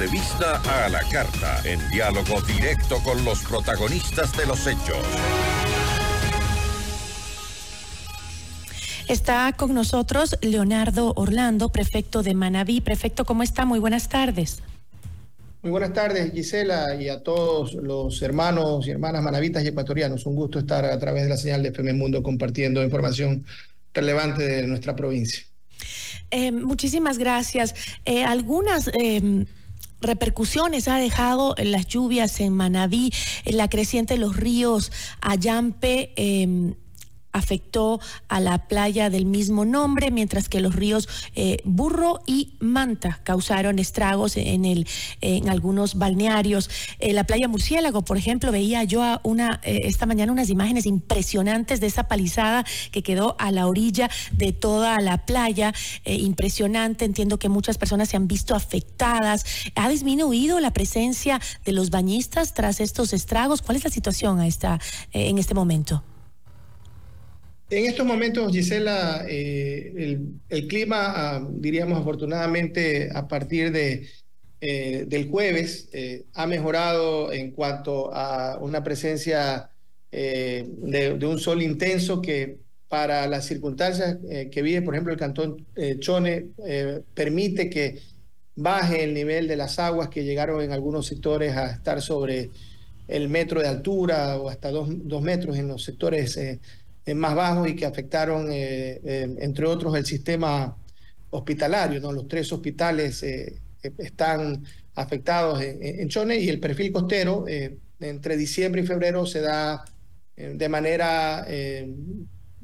entrevista a la carta, en diálogo directo con los protagonistas de los hechos. Está con nosotros Leonardo Orlando, prefecto de Manabí. Prefecto, ¿cómo está? Muy buenas tardes. Muy buenas tardes, Gisela, y a todos los hermanos y hermanas manavitas y ecuatorianos. Un gusto estar a través de la señal de FM Mundo compartiendo información relevante de nuestra provincia. Eh, muchísimas gracias. Eh, algunas em, repercusiones ha dejado las lluvias en Manabí, la creciente de los ríos Ayampe. Em, afectó a la playa del mismo nombre, mientras que los ríos eh, Burro y Manta causaron estragos en, el, en algunos balnearios. En la playa Murciélago, por ejemplo, veía yo una, eh, esta mañana unas imágenes impresionantes de esa palizada que quedó a la orilla de toda la playa. Eh, impresionante, entiendo que muchas personas se han visto afectadas. ¿Ha disminuido la presencia de los bañistas tras estos estragos? ¿Cuál es la situación a en este momento? En estos momentos, Gisela, eh, el, clima, ah, diríamos afortunadamente, a partir de, eh, del jueves, eh, ha mejorado en cuanto a una presencia de, un sol intenso que para las circunstancias que vive, por ejemplo, el cantón Chone, permite que baje el nivel de las aguas que llegaron en algunos sectores a estar sobre el metro de altura o hasta dos, dos metros en los sectores más bajos y que afectaron, eh, eh, entre otros, el sistema hospitalario. ¿no? Los tres hospitales están afectados en, Chone y el perfil costero entre diciembre y febrero se da de manera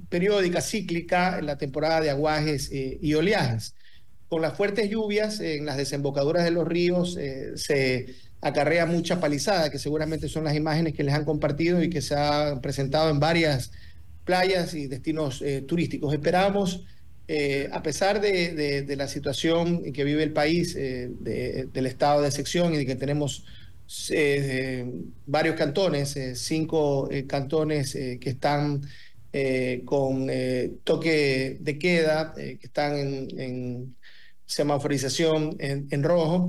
periódica, cíclica, en la temporada de aguajes y oleajes. Con las fuertes lluvias en las desembocaduras de los ríos se acarrea mucha palizada, que seguramente son las imágenes que les han compartido y que se han presentado en varias playas y destinos eh, turísticos. Esperamos, eh, a pesar de, la situación en que vive el país, eh, del estado de sección y de que tenemos varios cantones, cinco cantones que están con toque de queda, que están en, semaforización en, rojo.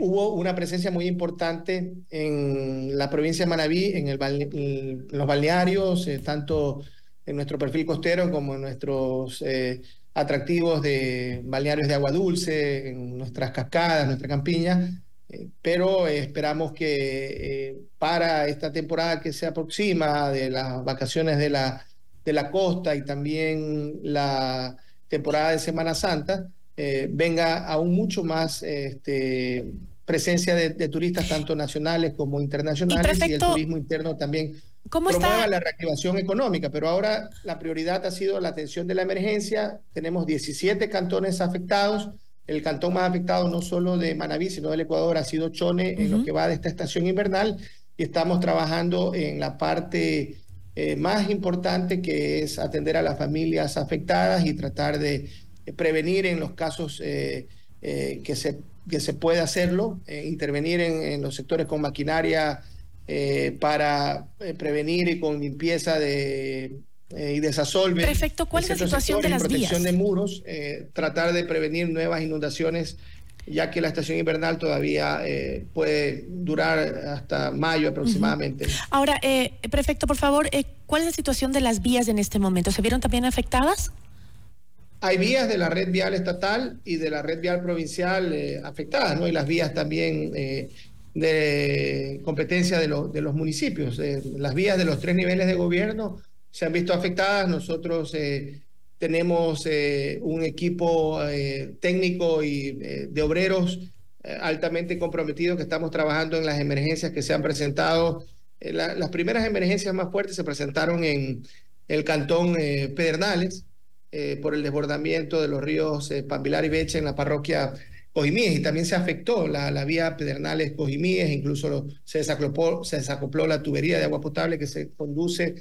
hubo una presencia muy importante en la provincia de Manabí, en, el, en los balnearios, tanto en nuestro perfil costero como en nuestros eh, atractivos de balnearios de agua dulce, en nuestras cascadas, nuestra campiña. Eh, pero esperamos que eh, para esta temporada que se aproxima de las vacaciones de la, de la costa y también la temporada de Semana Santa, venga aún mucho más este, presencia de, turistas tanto nacionales como internacionales y, el turismo interno también ¿Cómo promueva la reactivación económica, pero ahora la prioridad ha sido la atención de la emergencia. Tenemos 17 cantones afectados. El cantón más afectado no solo de Manabí, sino del Ecuador ha sido Chone en lo que va de esta estación invernal y estamos trabajando en la parte eh, más importante que es atender a las familias afectadas y tratar de prevenir en los casos eh, eh, que, se, que se puede hacerlo, intervenir en, en los sectores con maquinaria eh, para eh, prevenir y con limpieza de, eh, y desasolve. Perfecto, ¿cuál es la situación de las protección vías? de muros, tratar de prevenir nuevas inundaciones, ya que la estación invernal todavía puede durar hasta mayo aproximadamente. Ahora, prefecto, por favor, ¿cuál es la situación de las vías en este momento? ¿Se vieron también afectadas? Hay vías de la red vial estatal y de la red vial provincial afectadas, ¿no? Y las vías también de competencia de, de los municipios. Eh, las vías de los tres niveles de gobierno se han visto afectadas. Nosotros eh, tenemos eh, un equipo técnico y de obreros altamente comprometidos que estamos trabajando en las emergencias que se han presentado. las primeras emergencias más fuertes se presentaron en el cantón Pedernales por el desbordamiento de los ríos Pambilar y Beche en la parroquia Cojimíes y también se afectó la, la vía Pedernales Cojimíes, incluso se desacopló, se desacopló la tubería de agua potable que se conduce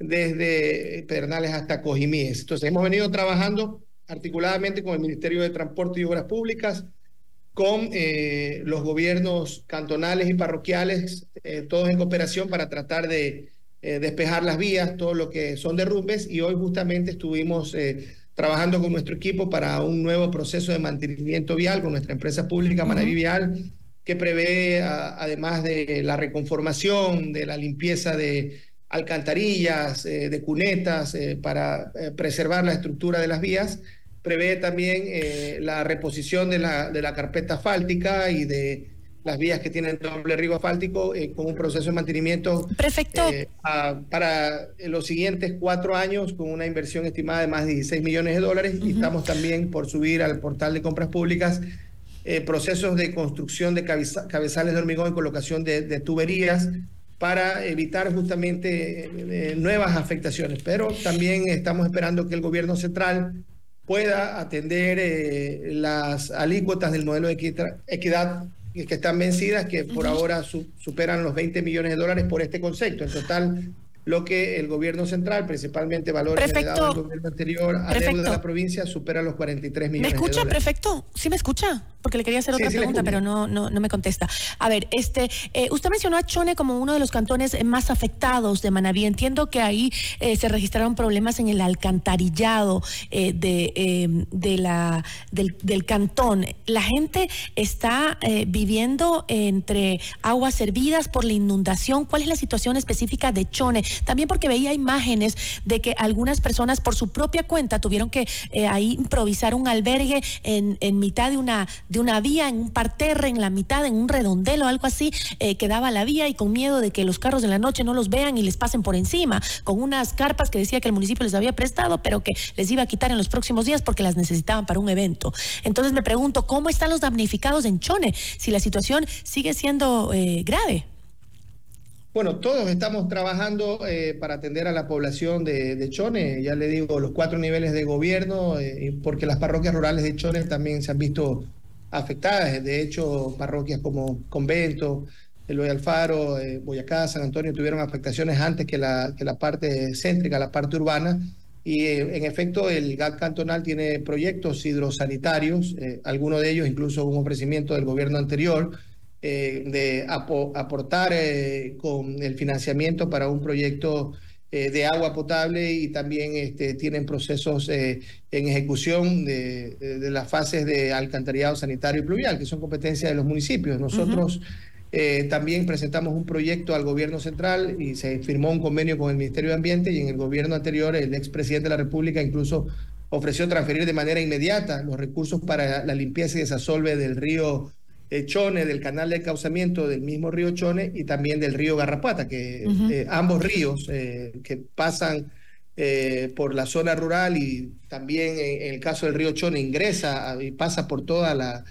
desde Pedernales hasta Cojimíes. Entonces hemos venido trabajando articuladamente con el Ministerio de Transporte y Obras Públicas, con eh, los gobiernos cantonales y parroquiales, eh, todos en cooperación para tratar de eh, despejar las vías, todo lo que son derrumbes, y hoy justamente estuvimos trabajando con nuestro equipo para un nuevo proceso de mantenimiento vial con nuestra empresa pública Manaví Vial que prevé, además de la reconformación, de la limpieza de alcantarillas, eh, de cunetas, eh, para eh, preservar la estructura de las vías, prevé también la reposición de la, de la carpeta asfáltica y de las vías que tienen doble riego asfáltico con un proceso de mantenimiento Perfecto. para los siguientes cuatro años con una inversión estimada de más de 16 millones de dólares y estamos también por subir al portal de compras públicas eh, procesos de construcción de cabezales de hormigón y colocación de, tuberías para evitar justamente eh, nuevas afectaciones. Pero también estamos esperando que el gobierno central pueda atender eh, las alícuotas del modelo de equidad que están vencidas, que por ahora superan los 20 millones de dólares por este concepto. En total, lo que el gobierno central, principalmente valores heredados del gobierno anterior a deuda de la provincia, supera los 43 millones ¿Me escucha, de dólares. prefecto? ¿Sí me escucha? Porque le quería hacer otra pregunta, pero no, no, no me contesta. A ver, este, eh, usted mencionó a Chone como uno de los cantones más afectados de Manaví. Entiendo que ahí eh, se registraron problemas en el alcantarillado eh, de, de la, del, del, cantón. La gente está viviendo entre aguas servidas por la inundación. ¿Cuál es la situación específica de Chone? También porque veía imágenes de que algunas personas por su propia cuenta tuvieron que eh, ahí improvisar un albergue en, en, mitad de una, de una vía, en un parterre, en la mitad, en un redondel o algo así, eh, que daba la vía y con miedo de que los carros de la noche no los vean y les pasen por encima, con unas carpas que decía que el municipio les había prestado, pero que les iba a quitar en los próximos días porque las necesitaban para un evento. Entonces me pregunto, ¿cómo están los damnificados en Chone si la situación sigue siendo eh, grave? Bueno, todos estamos trabajando eh, para atender a la población de, Chone, ya le digo, los cuatro niveles de gobierno, eh, porque las parroquias rurales de Chone también se han visto afectadas. De hecho, parroquias como Convento, Eloy Alfaro, eh, Boyacá, San Antonio tuvieron afectaciones antes que la, que la parte céntrica, la parte urbana. Y en efecto, el GAT cantonal tiene proyectos hidrosanitarios, algunos de ellos incluso un ofrecimiento del gobierno anterior eh, de aportar eh, con el financiamiento para un proyecto eh, de agua potable y también este, tienen procesos en ejecución de, las fases de alcantarillado sanitario y pluvial, que son competencias de los municipios. Nosotros también presentamos un proyecto al gobierno central y se firmó un convenio con el Ministerio de Ambiente y en el gobierno anterior el expresidente de la República incluso ofreció transferir de manera inmediata los recursos para la limpieza y desasolve del río Chone, del canal de causamiento del mismo río Chone y también del río Garrapata, que eh, ambos ríos eh, que pasan eh, por la zona rural y también en, el caso del río Chone ingresa y pasa por toda la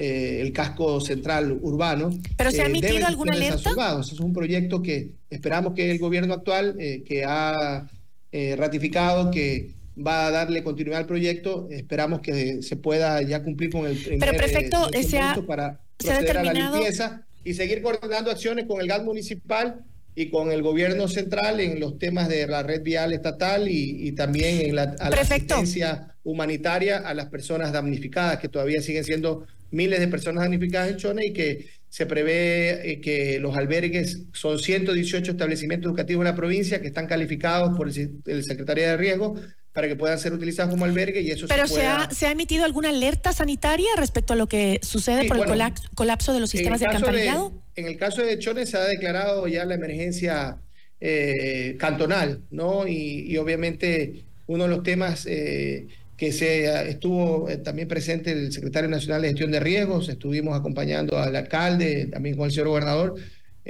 el casco central urbano. ¿Pero se ha emitido alguna alerta? Es un proyecto que esperamos que el gobierno actual, que ha ratificado que va a darle continuidad al proyecto. Esperamos que se pueda ya cumplir con el Pero prefecto, ese para proceder a la limpieza y seguir coordinando acciones con el gas municipal y con el gobierno central en los temas de la red vial estatal y, también en la, asistencia humanitaria a las personas damnificadas, que todavía siguen siendo miles de personas damnificadas en Chone y que se prevé eh, que los albergues son 118 establecimientos educativos en la provincia que están calificados por el, el Secretaría de Riesgo para que puedan ser utilizados como albergue y eso Pero se, ha, se ha emitido alguna alerta sanitaria respecto a lo que sucede por el colapso de los sistemas de alcantarillado. en el caso de Chones se ha declarado ya la emergencia eh, cantonal, ¿no? Y, obviamente uno de los temas eh, que se estuvo eh, también presente el secretario nacional de gestión de riesgos, estuvimos acompañando al alcalde, también con el señor gobernador,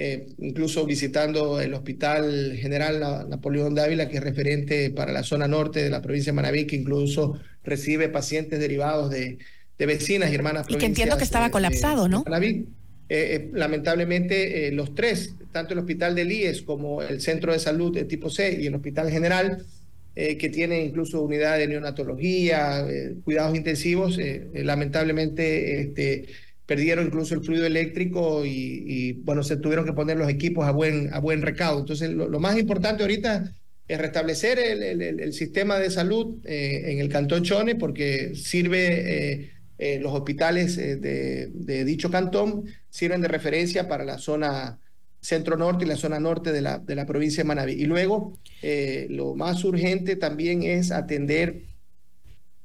eh, incluso visitando el Hospital General Napoleón Dávila, que es referente para la zona norte de la provincia de Manaví, que incluso recibe pacientes derivados de, vecinas y hermanas Y que entiendo que estaba colapsado, ¿no? Manaví. Eh, eh, lamentablemente, los tres, tanto el Hospital de IES como el Centro de Salud de tipo C y el Hospital General, que tiene incluso unidad de neonatología, cuidados intensivos, lamentablemente este, perdieron incluso el fluido eléctrico y, bueno, se tuvieron que poner los equipos a buen, a buen recaudo. Entonces, lo, más importante ahorita es restablecer el, sistema de salud eh, en el Cantón Chone porque sirve, eh, eh, los hospitales de, de, dicho cantón sirven de referencia para la zona centro-norte y la zona norte de la, de la provincia de Manaví. Y luego, lo más urgente también es atender,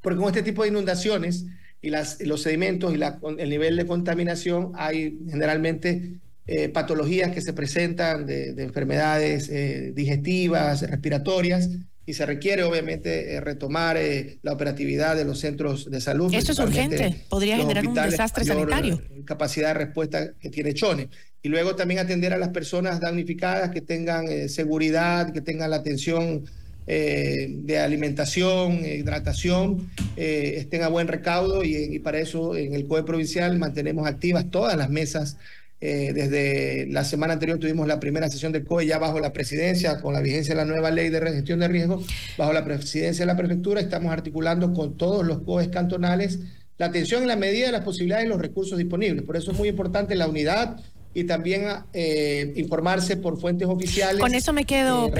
porque con este tipo de inundaciones, y las, los sedimentos y la, el nivel de contaminación, hay generalmente eh, patologías que se presentan de, enfermedades eh, digestivas, respiratorias, y se requiere obviamente eh, retomar la operatividad de los centros de salud. Esto es urgente, podría generar un desastre sanitario. Capacidad de respuesta que tiene Chone. Y luego también atender a las personas damnificadas que tengan seguridad, que tengan la atención de alimentación, hidratación, estén a buen recaudo y, y, para eso en el COE provincial mantenemos activas todas las mesas eh, desde la semana anterior tuvimos la primera sesión del COE ya bajo la presidencia, con la vigencia de la nueva ley de gestión de riesgo, bajo la presidencia de la prefectura, estamos articulando con todos los COEs cantonales la atención en la medida de las posibilidades y los recursos disponibles. Por eso es muy importante la unidad y también eh, informarse por fuentes oficiales. Con eso me quedo, eh,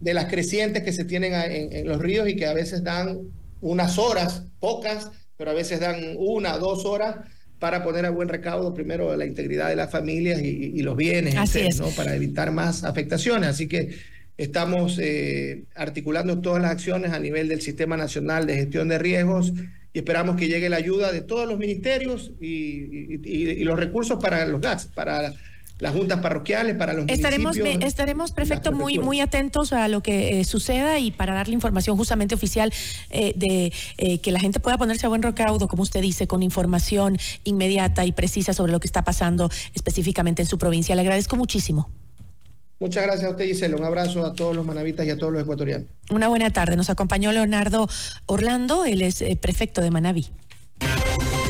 De las crecientes que se tienen en los ríos y que a veces dan unas horas, pocas, pero a veces dan una, dos horas para poner a buen recaudo primero la integridad de las familias y, los bienes, ¿no? para evitar más afectaciones. Así que estamos eh, articulando todas las acciones a nivel del Sistema Nacional de Gestión de Riesgos y esperamos que llegue la ayuda de todos los ministerios y, los recursos para los GATS, para las juntas parroquiales, para los estaremos, Estaremos, perfecto, muy, muy atentos a lo que eh, suceda y para darle información justamente oficial eh, de eh, que la gente pueda ponerse a buen recaudo, como usted dice, con información inmediata y precisa sobre lo que está pasando específicamente en su provincia. Le agradezco muchísimo. Muchas gracias a usted, Gisela. Un abrazo a todos los manavitas y a todos los ecuatorianos. Una buena tarde. Nos acompañó Leonardo Orlando, él es prefecto de Manaví.